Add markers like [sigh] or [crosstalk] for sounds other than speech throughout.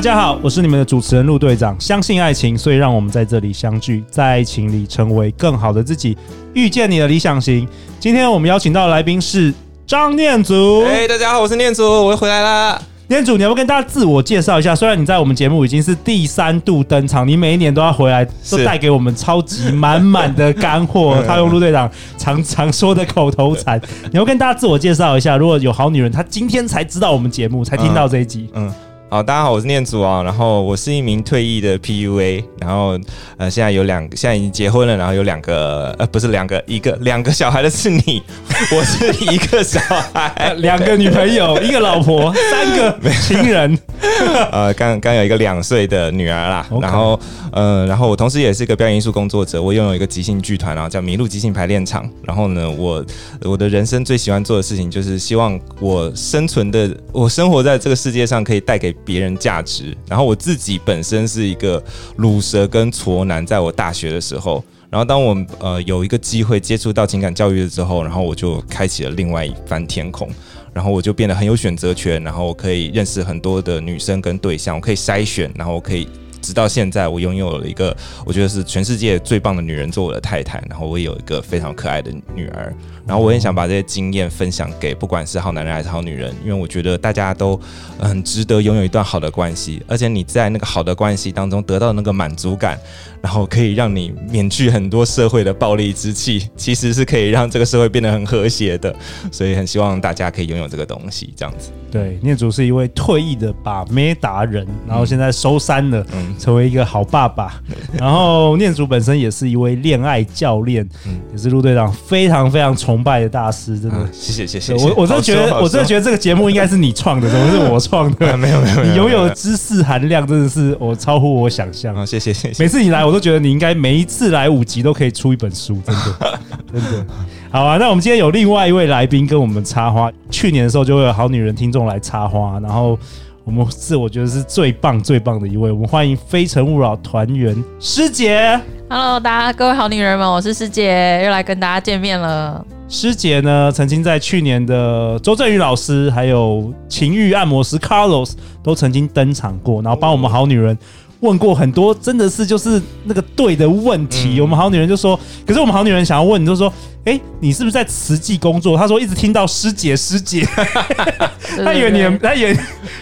大家好，我是你们的主持人陆队长。相信爱情，所以让我们在这里相聚，在爱情里成为更好的自己，遇见你的理想型。今天我们邀请到的来宾是张念祖。哎，大家好，我是念祖，我又回来啦。念祖，你要不要跟大家自我介绍一下？虽然你在我们节目已经是第三度登场，你每一年都要回来，都带给我们超级满满的干货。[laughs] 他用陆队长常常说的口头禅，你要跟大家自我介绍一下。如果有好女人，她今天才知道我们节目，才听到这一集，嗯。嗯好，大家好，我是念祖啊，然后我是一名退役的 PUA，然后呃，现在有两个，现在已经结婚了，然后有两个，呃，不是两个，一个两个小孩的是你，[laughs] 我是一个小孩，[laughs] 两个女朋友，一个老婆，三个情人，[laughs] 呃，刚刚有一个两岁的女儿啦.然后呃，然后我同时也是一个表演艺术工作者，我拥有一个即兴剧团，然后叫麋鹿即兴排练场，然后呢，我我的人生最喜欢做的事情就是希望我生存的，我生活在这个世界上可以带给。别人价值，然后我自己本身是一个卤蛇跟挫男，在我大学的时候，然后当我呃有一个机会接触到情感教育了之后，然后我就开启了另外一番天空，然后我就变得很有选择权，然后我可以认识很多的女生跟对象，我可以筛选，然后我可以。直到现在，我拥有了一个我觉得是全世界最棒的女人做我的太太，然后我也有一个非常可爱的女儿，然后我也想把这些经验分享给不管是好男人还是好女人，因为我觉得大家都很值得拥有一段好的关系，而且你在那个好的关系当中得到那个满足感，然后可以让你免去很多社会的暴力之气，[laughs] 其实是可以让这个社会变得很和谐的，所以很希望大家可以拥有这个东西，这样子。对，念祖是一位退役的把妹达人，然后现在收山了，嗯、成为一个好爸爸。嗯、[laughs] 然后念祖本身也是一位恋爱教练，嗯、也是陆队长非常非常崇拜的大师，真的。啊、谢谢谢谢。我我真的觉得，我真的觉得这个节目应该是你创的，怎么是我创的？没 [laughs] 有没有，你拥有的知识含量真的是我超乎我想象。啊，谢谢谢谢。每次你来，我都觉得你应该每一次来五集都可以出一本书，真的 [laughs] 真的。好啊，那我们今天有另外一位来宾跟我们插花。去年的时候就会有好女人听众来插花，然后我们是我觉得是最棒最棒的一位，我们欢迎非诚勿扰团员师姐。Hello，大家各位好女人们，我是师姐，又来跟大家见面了。师姐呢，曾经在去年的周振宇老师还有情欲按摩师 Carlos 都曾经登场过，然后帮我们好女人。问过很多，真的是就是那个对的问题。嗯、我们好女人就说，可是我们好女人想要问你，就说，哎、欸，你是不是在慈济工作？他说一直听到师姐师姐，[laughs] 他以为你的，他以为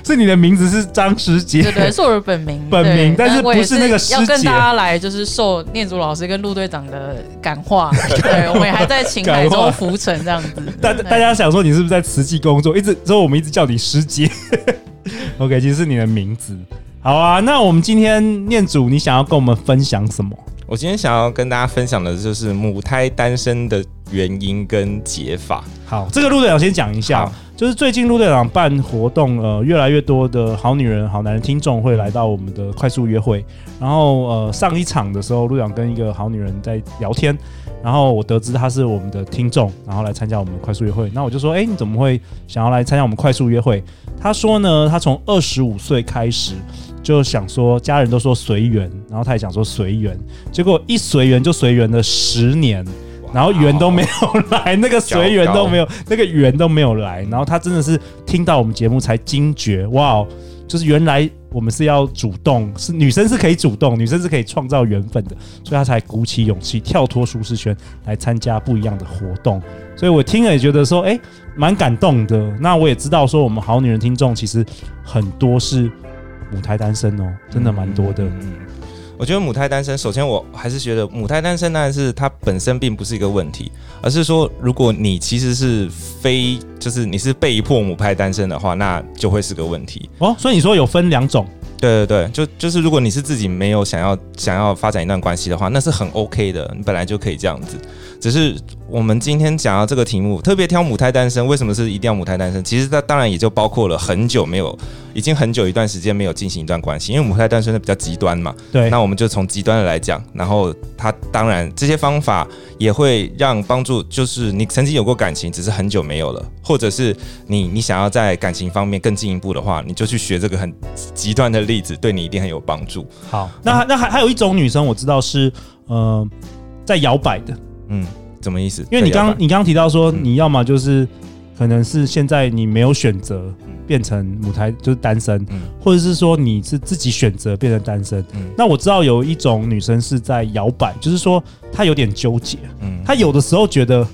是你的名字是张师姐，对，对对，是我的本名，本名，但是不是那个师姐。要跟大家来就是受念祖老师跟陆队长的感化，对，我们也还在情海中浮沉这样子。[laughs] 大大家想说你是不是在慈济工作？一直之后我们一直叫你师姐，[laughs] OK，其实是你的名字。好啊，那我们今天念祖，你想要跟我们分享什么？我今天想要跟大家分享的就是母胎单身的原因跟解法。好，这个陆队长先讲一下，就是最近陆队长办活动，呃，越来越多的好女人、好男人听众会来到我们的快速约会。然后，呃，上一场的时候，陆队长跟一个好女人在聊天，然后我得知她是我们的听众，然后来参加我们的快速约会。那我就说，哎，你怎么会想要来参加我们快速约会？她说呢，她从二十五岁开始。就想说，家人都说随缘，然后他也想说随缘，结果一随缘就随缘了十年，然后缘都没有来，那个随缘都没有，[laughs] 那个缘都没有来，然后他真的是听到我们节目才惊觉，哇，就是原来我们是要主动，是女生是可以主动，女生是可以创造缘分的，所以他才鼓起勇气跳脱舒适圈来参加不一样的活动，所以我听了也觉得说，哎，蛮感动的。那我也知道说，我们好女人听众其实很多是。母胎单身哦，真的蛮多的。嗯，嗯，我觉得母胎单身，首先我还是觉得母胎单身，当然是它本身并不是一个问题，而是说，如果你其实是非，就是你是被迫母胎单身的话，那就会是个问题哦。所以你说有分两种？对对对，就就是如果你是自己没有想要想要发展一段关系的话，那是很 OK 的，你本来就可以这样子。只是我们今天讲到这个题目，特别挑母胎单身，为什么是一定要母胎单身？其实它当然也就包括了很久没有，已经很久一段时间没有进行一段关系，因为母胎单身的比较极端嘛。对，那我们就从极端的来讲，然后它当然这些方法也会让帮助，就是你曾经有过感情，只是很久没有了，或者是你你想要在感情方面更进一步的话，你就去学这个很极端的例子，对你一定很有帮助。好，那那还还有一种女生我知道是呃在摇摆的。嗯，什么意思？因为你刚你刚刚提到说，你要么就是可能是现在你没有选择变成母胎就是单身，嗯，或者是说你是自己选择变成单身。嗯，那我知道有一种女生是在摇摆，就是说她有点纠结。嗯，她有的时候觉得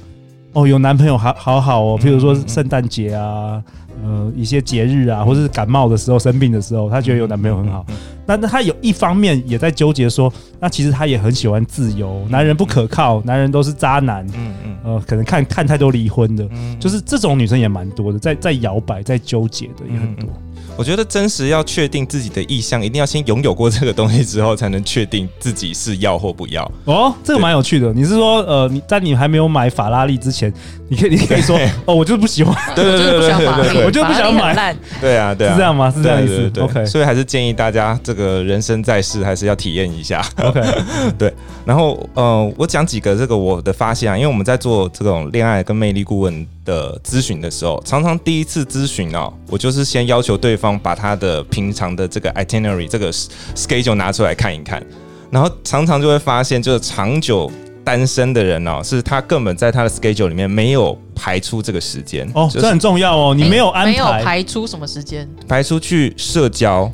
哦，有男朋友好好好哦，譬如说圣诞节啊。呃，一些节日啊，或者是感冒的时候、生病的时候，她觉得有男朋友很好。那那她有一方面也在纠结说，那其实她也很喜欢自由，男人不可靠，男人都是渣男。嗯嗯。呃，可能看看太多离婚的，就是这种女生也蛮多的，在在摇摆、在纠结的也很多。我觉得真实要确定自己的意向，一定要先拥有过这个东西之后，才能确定自己是要或不要。哦，这个蛮有趣的。你是说，呃，你在你还没有买法拉利之前，你可以你可以说，[laughs] 哦，我就是不喜欢，对对对对对，我就不想买。对啊，对啊，是这样吗？是这样意思。OK，所以还是建议大家，这个人生在世，还是要体验一下。OK，[laughs] 对。然后，呃，我讲几个这个我的发现啊，因为我们在做这种恋爱跟魅力顾问的咨询的时候，常常第一次咨询哦，我就是先要求对方把他的平常的这个 itinerary 这个 schedule 拿出来看一看，然后常常就会发现，就是长久单身的人哦，是他根本在他的 schedule 里面没有排出这个时间。哦，这很重要哦，你没有安排，没有排出什么时间，排出去社交、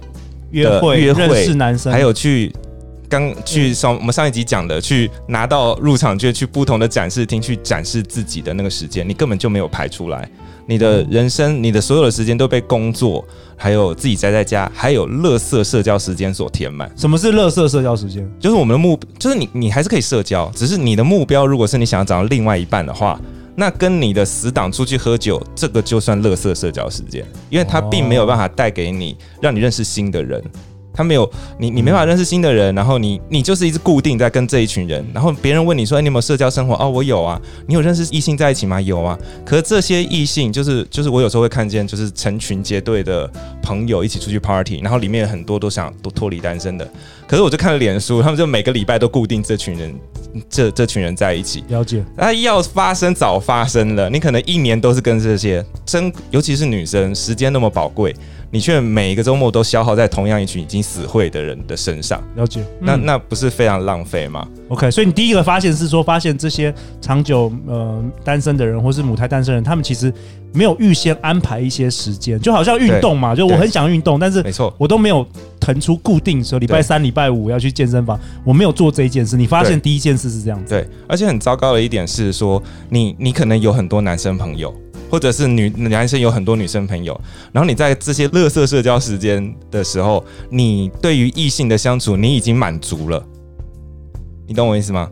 约会、约会认识男生，还有去。刚去上我们上一集讲的，去拿到入场券，去不同的展示厅去展示自己的那个时间，你根本就没有排出来。你的人生，你的所有的时间都被工作，还有自己宅在家，还有乐色社交时间所填满。什么是乐色社交时间？就是我们的目，就是你，你还是可以社交，只是你的目标，如果是你想要找到另外一半的话，那跟你的死党出去喝酒，这个就算乐色社交时间，因为它并没有办法带给你，让你认识新的人。他没有你，你没法认识新的人，然后你你就是一直固定在跟这一群人，然后别人问你说，哎，你有没有社交生活？哦，我有啊。你有认识异性在一起吗？有啊。可是这些异性就是就是我有时候会看见，就是成群结队的朋友一起出去 party，然后里面很多都想都脱离单身的。可是我就看了脸书，他们就每个礼拜都固定这群人，这这群人在一起。了解。那，要发生早发生了，你可能一年都是跟这些真，尤其是女生，时间那么宝贵。你却每一个周末都消耗在同样一群已经死会的人的身上，了解？那那不是非常浪费吗？OK，所以你第一个发现是说，发现这些长久呃单身的人，或是母胎单身人，他们其实没有预先安排一些时间，就好像运动嘛，就我很想运动，但是没错，我都没有腾出固定说礼拜三、礼拜五要去健身房，我没有做这一件事。你发现第一件事是这样子，对，而且很糟糕的一点是说，你你可能有很多男生朋友。或者是女男生有很多女生朋友，然后你在这些乐色社交时间的时候，你对于异性的相处你已经满足了，你懂我意思吗？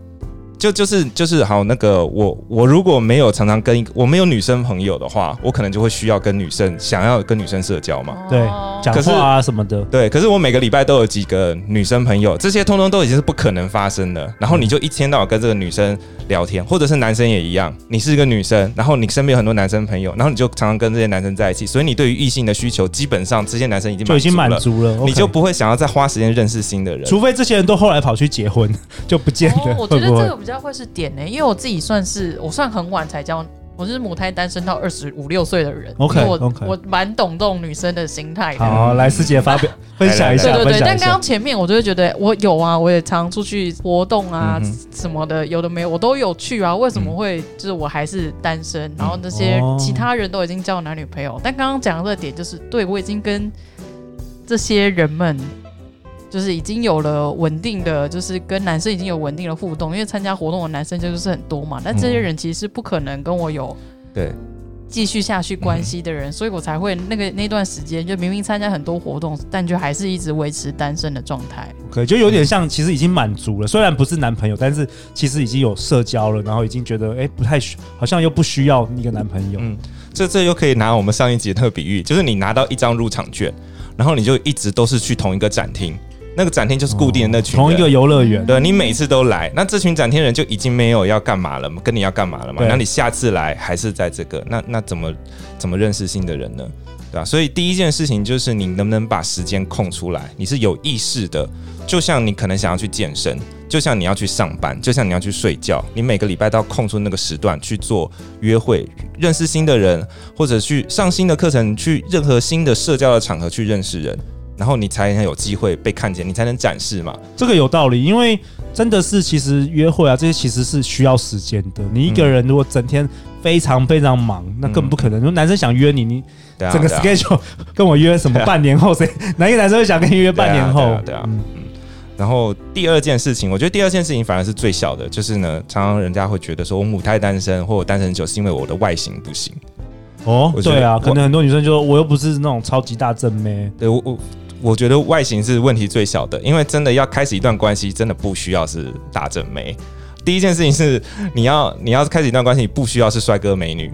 就就是就是好，那个我我如果没有常常跟我没有女生朋友的话，我可能就会需要跟女生想要跟女生社交嘛，对，讲话啊什么的，对。可是我每个礼拜都有几个女生朋友，这些通通都已经是不可能发生的。然后你就一天到晚跟这个女生聊天，或者是男生也一样，你是一个女生，然后你身边有很多男生朋友，然后你就常常跟这些男生在一起，所以你对于异性的需求，基本上这些男生已经就已经满足了，你就不会想要再花时间认识新的人，除非这些人都后来跑去结婚，就不见得。我觉得这个比较会是点呢。因为我自己算是我算很晚才交，我是母胎单身到二十五六岁的人。OK，我蛮懂这种女生的心态的。好，来师姐发表 [laughs] 分享一下。对对对，但刚刚前面我就会觉得我有啊，我也常出去活动啊什么的，有的没有我都有去啊。为什么会就是我还是单身？然后那些其他人都已经交男女朋友，但刚刚讲的这个点就是，对我已经跟这些人们。就是已经有了稳定的，就是跟男生已经有稳定的互动，因为参加活动的男生就是很多嘛。但这些人其实是不可能跟我有对继续下去关系的人，所以我才会那个那段时间就明明参加很多活动，但就还是一直维持单身的状态。可就有点像，其实已经满足了，虽然不是男朋友，但是其实已经有社交了，然后已经觉得哎不太需，好像又不需要一个男朋友。嗯，这这又可以拿我们上一集的那个比喻，就是你拿到一张入场券，然后你就一直都是去同一个展厅。那个展厅就是固定的那群，同一个游乐园，对，你每次都来，那这群展厅人就已经没有要干嘛了嘛，跟你要干嘛了嘛？那你下次来还是在这个，那那怎么怎么认识新的人呢？对吧？所以第一件事情就是你能不能把时间空出来，你是有意识的，就像你可能想要去健身，就像你要去上班，就像你要去睡觉，你每个礼拜都要空出那个时段去做约会，认识新的人，或者去上新的课程，去任何新的社交的场合去认识人，然后你才能有机会被看见，你才能展示嘛。这个有道理，因为真的是其实约会啊这些其实是需要时间的。你一个人如果整天非常非常忙，那更不可能。如果男生想约你，你。整个 schedule [laughs] 跟我约什么半年后谁？哪一个男生会想跟你约半年后？对啊，对啊，嗯。然后第二件事情，我觉得第二件事情反而是最小的，就是呢，常常人家会觉得说我母胎单身或我单身久是因为我的外形不行。哦，对啊，可能很多女生就说我又不是那种超级大正妹。对我我我觉得外形是问题最小的，因为真的要开始一段关系，真的不需要是大正妹。第一件事情是你要你要开始一段关系，你不需要是帅哥美女。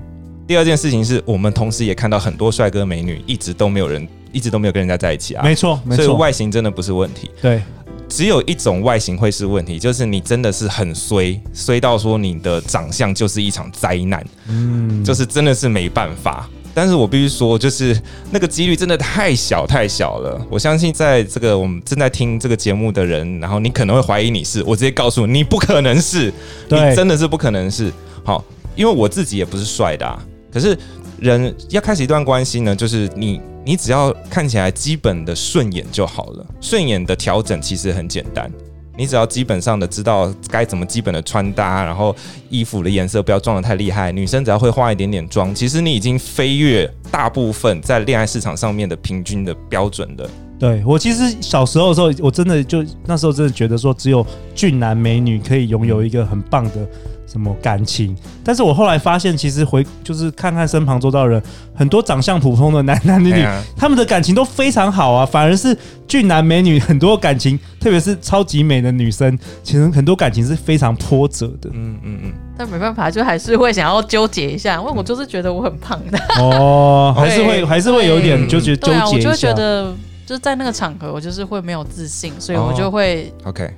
第二件事情是我们同时也看到很多帅哥美女，一直都没有人，一直都没有跟人家在一起啊。没错，没错。所以外形真的不是问题。对，只有一种外形会是问题，就是你真的是很衰，衰到说你的长相就是一场灾难。嗯，就是真的是没办法。但是我必须说，就是那个几率真的太小太小了。我相信在这个我们正在听这个节目的人，然后你可能会怀疑你是，我直接告诉你，你不可能是，[laughs] 你真的是不可能是。好，因为我自己也不是帅的啊。可是，人要开始一段关系呢，就是你，你只要看起来基本的顺眼就好了。顺眼的调整其实很简单，你只要基本上的知道该怎么基本的穿搭，然后衣服的颜色不要撞得太厉害。女生只要会化一点点妆，其实你已经飞跃大部分在恋爱市场上面的平均的标准了。对，我其实小时候的时候，我真的就那时候真的觉得说，只有俊男美女可以拥有一个很棒的。什么感情？但是我后来发现，其实回就是看看身旁周遭的人，很多长相普通的男男女女，啊、他们的感情都非常好啊。反而是俊男美女很多感情，特别是超级美的女生，其实很多感情是非常波折的。嗯嗯嗯。但没办法，就还是会想要纠结一下，因为我就是觉得我很胖的。[laughs] 哦，[laughs] 还是会还是会有点纠结纠结一下。我就会觉得就是在那个场合，我就是会没有自信，所以我就会、哦、OK。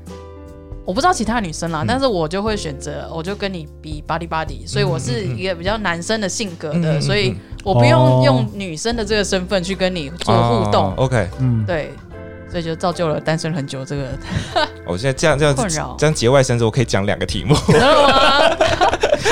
我不知道其他女生啦，嗯、但是我就会选择，我就跟你比 body body，所以我是一个比较男生的性格的，嗯嗯嗯、所以我不用用女生的这个身份去跟你做互动。哦、OK，嗯，对，所以就造就了单身很久这个。我现在这样这样困扰，这样节外生枝，我可以讲两个题目。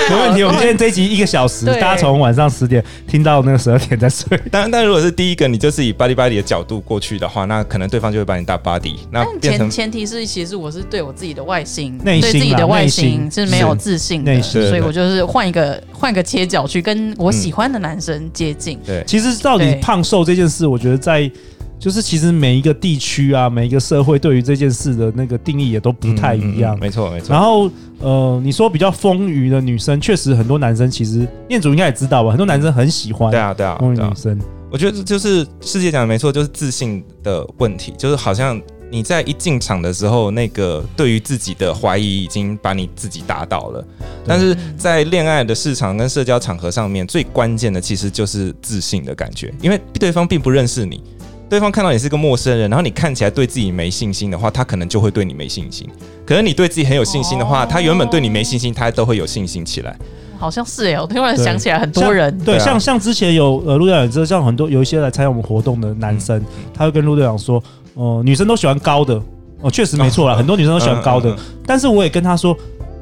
[laughs] 没问题，我们今天这一集一个小时，大家从晚上十点听到那个十二点再睡。[laughs] 但但如果是第一个，你就是以 body body 的角度过去的话，那可能对方就会把你打 body。那前前提是，其实我是对我自己的外形，对自己的外形是没有自信的，所以我就是换一个换一个切角去跟我喜欢的男生接近。对，其实到底胖瘦这件事，我觉得在。就是其实每一个地区啊，每一个社会对于这件事的那个定义也都不太一样。没错、嗯，没、嗯、错。然后呃，你说比较丰腴的女生，确实很多男生其实念祖应该也知道吧，很多男生很喜欢。对啊，对啊，丰腴女生。我觉得就是世界讲的没错，就是自信的问题，就是好像你在一进场的时候，那个对于自己的怀疑已经把你自己打倒了。但是在恋爱的市场跟社交场合上面，最关键的其实就是自信的感觉，因为对方并不认识你。对方看到你是个陌生人，然后你看起来对自己没信心的话，他可能就会对你没信心。可是你对自己很有信心的话，哦、他原本对你没信心，他都会有信心起来。好像是哎，我突然想起来，很多人对，像像之前有呃陆队长也知道，像很多有一些来参加我们活动的男生，嗯、他会跟陆队长说，哦、呃，女生都喜欢高的，哦，确实没错啦，哦、很多女生都喜欢高的。嗯嗯嗯、但是我也跟他说，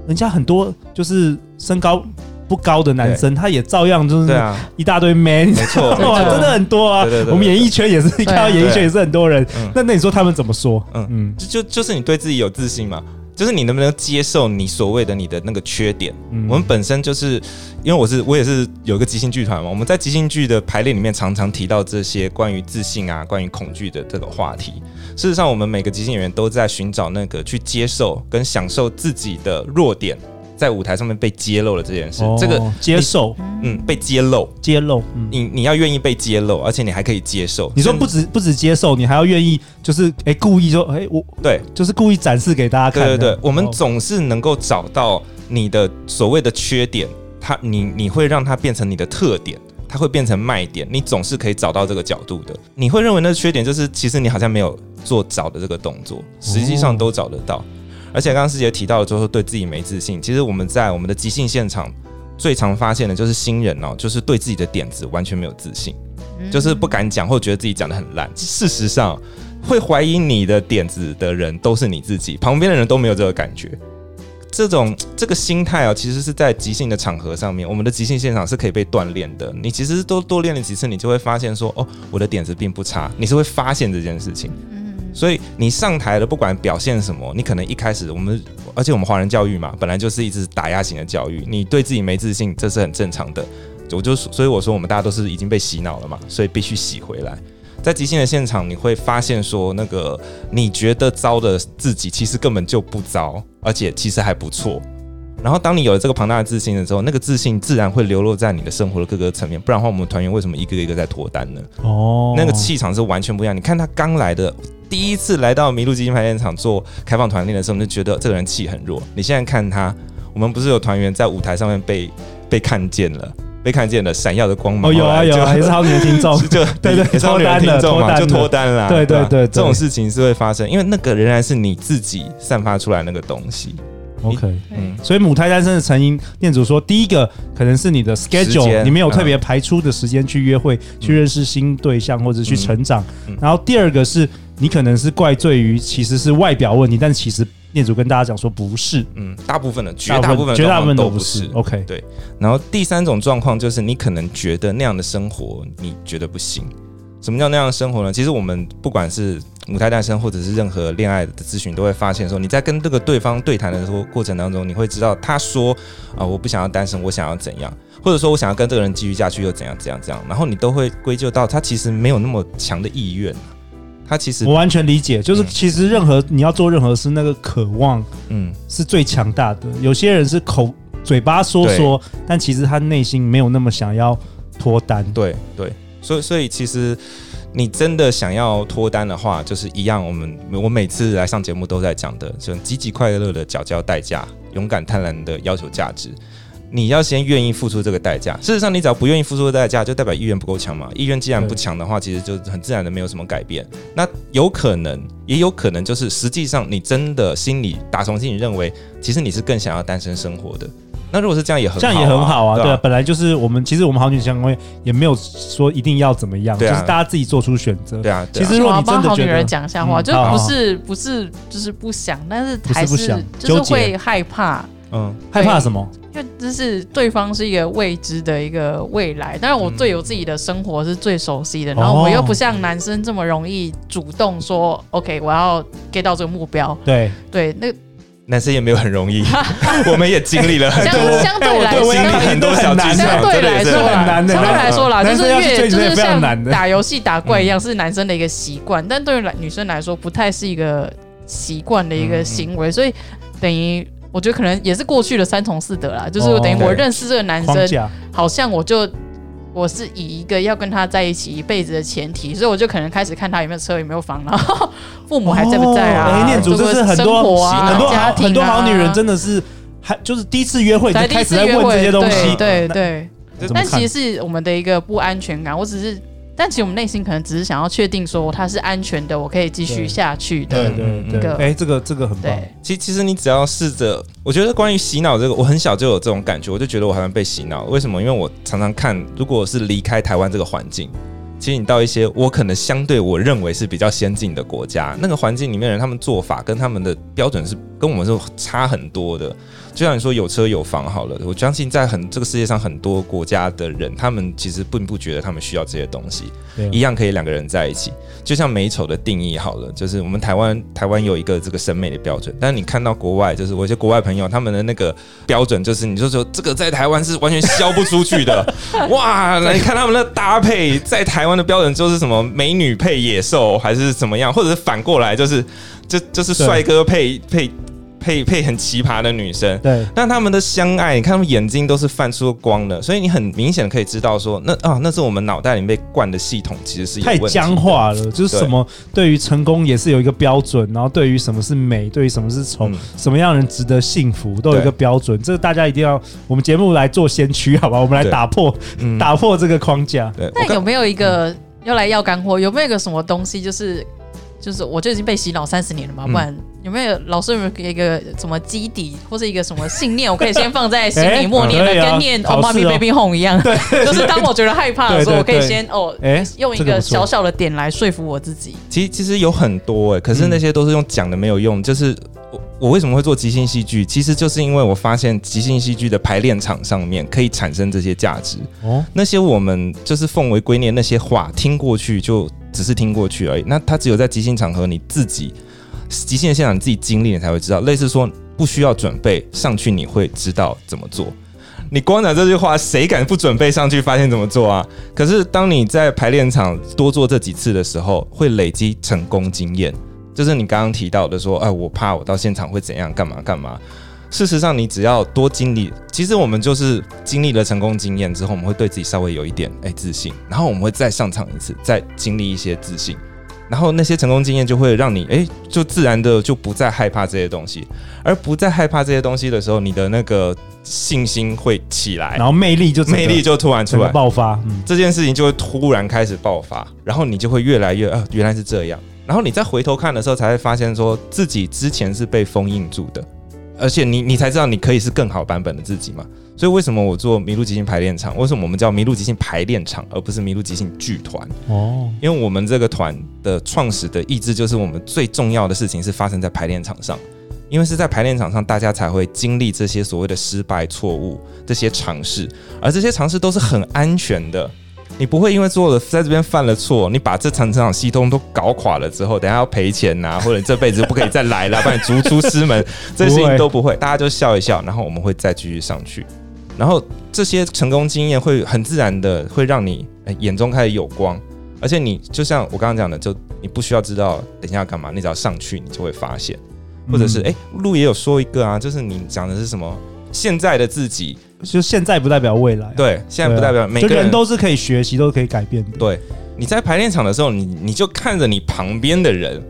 人家很多就是身高。不高的男生，他也照样就是一大堆 man，[laughs] 没错，哇，真的很多啊。我们演艺圈也是，你看到演艺圈也是很多人。那那你说他们怎么说？嗯嗯，就就是你对自己有自信嘛，就是你能不能接受你所谓的你的那个缺点？我们本身就是，因为我是我也是有一个即兴剧团嘛，我们在即兴剧的排练里面常常提到这些关于自信啊、关于恐惧的这个话题。事实上，我们每个即兴演员都在寻找那个去接受跟享受自己的弱点。在舞台上面被揭露了这件事，这个接受，嗯，被揭露，揭露，你你要愿意被揭露，而且你还可以接受。你说不止不止接受，你还要愿意，就是哎，故意说，哎，我对，就是故意展示给大家看。对对对，我们总是能够找到你的所谓的缺点，它你你会让它变成你的特点，它会变成卖点，你总是可以找到这个角度的。你会认为那个缺点就是其实你好像没有做找的这个动作，实际上都找得到。哦、而且刚刚师姐提到了，就是对自己没自信。其实我们在我们的即兴现场最常发现的就是新人哦，就是对自己的点子完全没有自信，嗯、就是不敢讲，或觉得自己讲得很烂。事实上，会怀疑你的点子的人都是你自己，旁边的人都没有这个感觉。这种这个心态啊，其实是在即兴的场合上面，我们的即兴现场是可以被锻炼的。你其实多多练了几次，你就会发现说，哦，我的点子并不差。你是会发现这件事情。嗯。所以你上台了，不管表现什么，你可能一开始我们，而且我们华人教育嘛，本来就是一直打压型的教育，你对自己没自信，这是很正常的。我就所以我说，我们大家都是已经被洗脑了嘛，所以必须洗回来。在即兴的现场，你会发现说，那个你觉得糟的自己，其实根本就不糟，而且其实还不错。然后，当你有了这个庞大的自信的时候，那个自信自然会流落在你的生活的各个层面。不然的话，我们团员为什么一个一个在脱单呢？哦，那个气场是完全不一样。你看他刚来的第一次来到麋鹿基金排练场做开放团练的时候，我们就觉得这个人气很弱。你现在看他，我们不是有团员在舞台上面被被看见了。被看见了闪耀的光芒哦，有啊有啊，[laughs] 也是好几个听众，[laughs] 就对对，脱单了，脱单就脱单了，对对对，这种事情是会发生，因为那个仍然是你自己散发出来那个东西。OK，嗯，所以母胎单身的成因，店主说，第一个可能是你的 schedule，你没有特别排出的时间去约会、去认识新对象或者去成长。然后第二个是你可能是怪罪于其实是外表问题，但其实。店主跟大家讲说不是，嗯，大部分的绝大部分绝大部分都不是。OK，对。然后第三种状况就是你可能觉得那样的生活你觉得不行。什么叫那样的生活呢？其实我们不管是母胎单身或者是任何恋爱的咨询，都会发现说你在跟这个对方对谈的过过程当中，你会知道他说啊，我不想要单身，我想要怎样，或者说我想要跟这个人继续下去又怎样怎样怎样，然后你都会归咎到他其实没有那么强的意愿。他其实我完全理解，就是其实任何你要做任何事，那个渴望，嗯，是最强大的。有些人是口嘴巴说说，但其实他内心没有那么想要脱单。对对，所以所以其实你真的想要脱单的话，就是一样。我们我每次来上节目都在讲的，就积极快乐的缴交代价，勇敢贪婪的要求价值。你要先愿意付出这个代价。事实上，你只要不愿意付出的代价，就代表意愿不够强嘛。意愿既然不强的话，其实就很自然的没有什么改变。那有可能，也有可能就是实际上你真的心里打从心里认为，其实你是更想要单身生活的。那如果是这样也很好，这样也很好啊。对啊，本来就是我们其实我们好女人相关也没有说一定要怎么样，就是大家自己做出选择。对啊，其实如果你真的觉得好女人讲一下话，就不是不是就是不想，但是还是就是会害怕。嗯，害怕什么？因为这是对方是一个未知的一个未来，但是我对我自己的生活是最熟悉的，嗯、然后我又不像男生这么容易主动说、哦、OK，我要 get 到这个目标。对对，那男生也没有很容易，[laughs] 我们也经历了很多，相对来说，经历很多小难，相对来说很难的，相对来说啦，就是越就是像打游戏打怪一样，是男生的一个习惯，但对于女生来说，不太是一个习惯的一个行为，所以等于。我觉得可能也是过去的三从四德啦，就是等于我认识这个男生，好像我就我是以一个要跟他在一起一辈子的前提，所以我就可能开始看他有没有车有没有房，然后父母还在不在啊？哎，念祖这是很多很多家庭很多好女人真的是还就是第一次约会就开始在问这些东西，对对。但其实是我们的一个不安全感，我只是。但其实我们内心可能只是想要确定说它是安全的，我可以继续下去的。对对对，哎，这个这个很棒。其其实你只要试着，我觉得关于洗脑这个，我很小就有这种感觉，我就觉得我好像被洗脑。为什么？因为我常常看，如果是离开台湾这个环境，其实你到一些我可能相对我认为是比较先进的国家，那个环境里面的人，他们做法跟他们的标准是跟我们是差很多的。就像你说有车有房好了，我相信在很这个世界上很多国家的人，他们其实并不觉得他们需要这些东西，一样可以两个人在一起。就像美丑的定义好了，就是我们台湾台湾有一个这个审美的标准，但是你看到国外，就是我一些国外朋友他们的那个标准，就是你就说这个在台湾是完全销不出去的。[laughs] 哇，那你看他们的搭配，在台湾的标准就是什么美女配野兽，还是怎么样，或者是反过来就是就就是帅哥配配。配配很奇葩的女生，对，但他们的相爱，你看他们眼睛都是泛出光的，所以你很明显可以知道说，那啊，那是我们脑袋里面被灌的系统其实是太僵化了，就是什么对于成功也是有一个标准，然后对于什么是美，对于什么是丑，嗯、什么样的人值得幸福，都有一个标准。这个大家一定要，我们节目来做先驱，好吧？我们来打破，嗯、打破这个框架。那有没有一个要来要干货？有没有一个什么东西就是？就是我就已经被洗脑三十年了嘛，不然有没有老师有没有给一个什么基底或是一个什么信念，我可以先放在心里默念的，跟念 Oh Mommy Baby Home 一样，对，[laughs] 就是当我觉得害怕的时候，我可以先哦，哎，用一个小小的点来说服我自己。其实其实有很多哎，可是那些都是用讲的没有用，就是。我为什么会做即兴戏剧？其实就是因为我发现即兴戏剧的排练场上面可以产生这些价值。哦，那些我们就是奉为圭臬那些话，听过去就只是听过去而已。那它只有在即兴场合你自己即兴的现场你自己经历，你才会知道。类似说不需要准备上去，你会知道怎么做。你光讲这句话，谁敢不准备上去发现怎么做啊？可是当你在排练场多做这几次的时候，会累积成功经验。就是你刚刚提到的说，哎，我怕我到现场会怎样，干嘛干嘛。事实上，你只要多经历，其实我们就是经历了成功经验之后，我们会对自己稍微有一点哎自信，然后我们会再上场一次，再经历一些自信，然后那些成功经验就会让你哎，就自然的就不再害怕这些东西，而不再害怕这些东西的时候，你的那个信心会起来，然后魅力就魅力就突然出来。爆发，嗯，这件事情就会突然开始爆发，然后你就会越来越啊，原来是这样。然后你再回头看的时候，才会发现说自己之前是被封印住的，而且你你才知道你可以是更好版本的自己嘛。所以为什么我做麋鹿即兴排练场？为什么我们叫麋鹿即兴排练场，而不是麋鹿即兴剧团？哦，因为我们这个团的创始的意志就是我们最重要的事情是发生在排练场上，因为是在排练场上，大家才会经历这些所谓的失败、错误这些尝试，而这些尝试都是很安全的。你不会因为做了在这边犯了错，你把这场场系统都搞垮了之后，等下要赔钱呐、啊，或者你这辈子不可以再来了，把你逐出师门，这些事情都不会，大家就笑一笑，然后我们会再继续上去，然后这些成功经验会很自然的会让你眼中开始有光，而且你就像我刚刚讲的，就你不需要知道等一下要干嘛，你只要上去，你就会发现，或者是哎，鹿也有说一个啊，就是你讲的是什么？现在的自己。就现在不代表未来，对，现在不代表每个人，人都是可以学习，都是可以改变的。对，你在排练场的时候，你你就看着你旁边的人，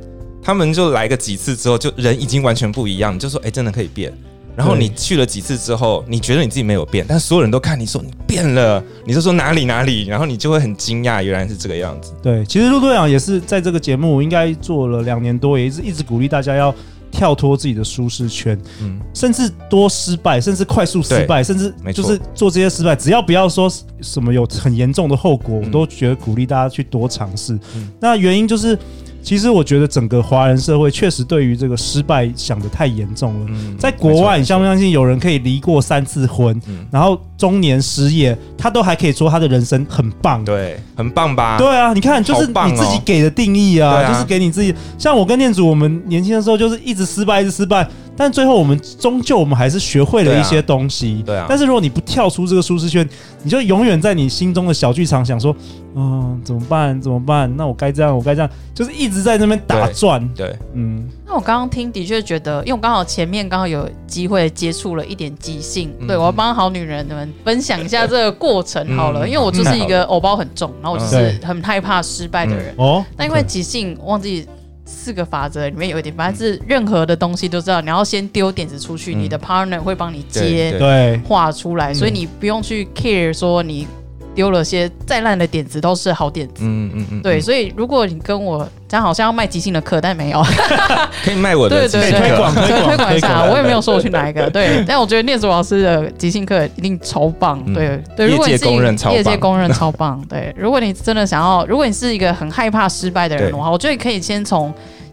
他们就来个几次之后，就人已经完全不一样，你就说，哎，真的可以变。然后你去了几次之后，你觉得你自己没有变，但所有人都看你说你变了，你就说哪里哪里，然后你就会很惊讶，原来是这个样子。对，其实陆队长也是在这个节目应该做了两年多，也是一直鼓励大家要。跳脱自己的舒适圈，嗯，甚至多失败，甚至快速失败，甚至就是做这些失败，只要不要说什么有很严重的后果，我都觉得鼓励大家去多尝试。那原因就是。其实我觉得整个华人社会确实对于这个失败想得太严重了。在国外，你相不相信有人可以离过三次婚，然后中年失业，他都还可以说他的人生很棒。对，很棒吧？对啊，你看，就是你自己给的定义啊，就是给你自己。像我跟念祖，我们年轻的时候就是一直失败，一直失败。但最后我们终究我们还是学会了一些东西。对啊。但是如果你不跳出这个舒适圈，你就永远在你心中的小剧场想说，嗯，怎么办？怎么办？那我该这样，我该这样，就是一直在那边打转。对，嗯。那我刚刚听的确觉得，因为我刚好前面刚好有机会接触了一点即兴，对，我要帮好女人们分享一下这个过程好了，因为我就是一个偶包很重，然后我就是很害怕失败的人。哦。那因为即兴，忘记。四个法则里面有一点，反正是任何的东西都知道，你要先丢点子出去，嗯、你的 partner 会帮你接，对，画出来，所以你不用去 care 说你丢了些再烂的点子都是好点子，嗯嗯嗯，对，所以如果你跟我讲好像要卖即兴的课，但没有，[laughs] 可以卖我的，对对对，推广推广一下，我也没有说我去哪一个，对，但我觉得念祖老师的即兴课一定超棒，对对，如果你是业界公认超棒，对，如果你真的想要，如果你是一个很害怕失败的人的话，我觉得可以先从。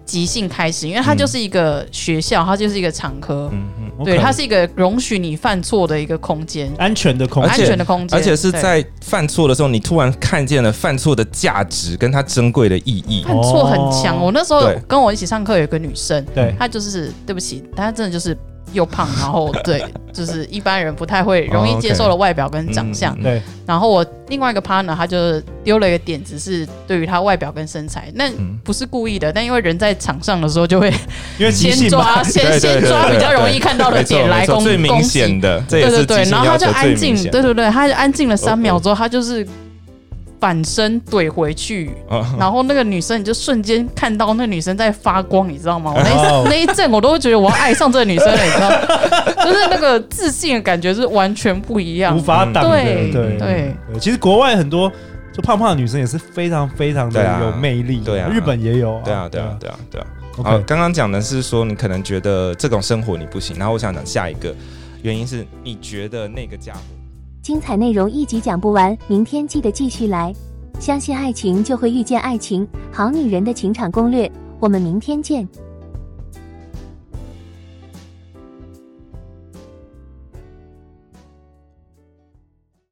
即兴开始，因为它就是一个学校，它就是一个场合，嗯嗯，对，它是一个容许你犯错的一个空间，安全的空间，安全的空间，而且是在犯错的时候，你突然看见了犯错的价值跟它珍贵的意义。犯错很强，我那时候跟我一起上课有一个女生，对，她就是对不起，她真的就是。又胖，然后对，[laughs] 就是一般人不太会容易接受的外表跟长相。对，然后我另外一个 partner 他就丢了一个点子，是对于他外表跟身材，那不是故意的，但因为人在场上的时候就会先抓，先先抓比较容易看到的点来攻，最明显的，对对对，然后他就安静，对对对，他就安静了三秒之后，他就是。反身怼回去，然后那个女生你就瞬间看到那女生在发光，你知道吗？我那一那一阵我都会觉得我要爱上这个女生了，你知道吗？[laughs] 就是那个自信的感觉是完全不一样，无法挡的。对对对，其实国外很多。就胖胖的女生也是非常非常的有魅力。对啊，日本也有。对啊，对啊，对啊，对啊。好，刚刚讲的是说你可能觉得这种生活你不行，然后我想讲下一个原因是你觉得那个家伙。精彩内容一集讲不完，明天记得继续来。相信爱情就会遇见爱情，好女人的情场攻略，我们明天见。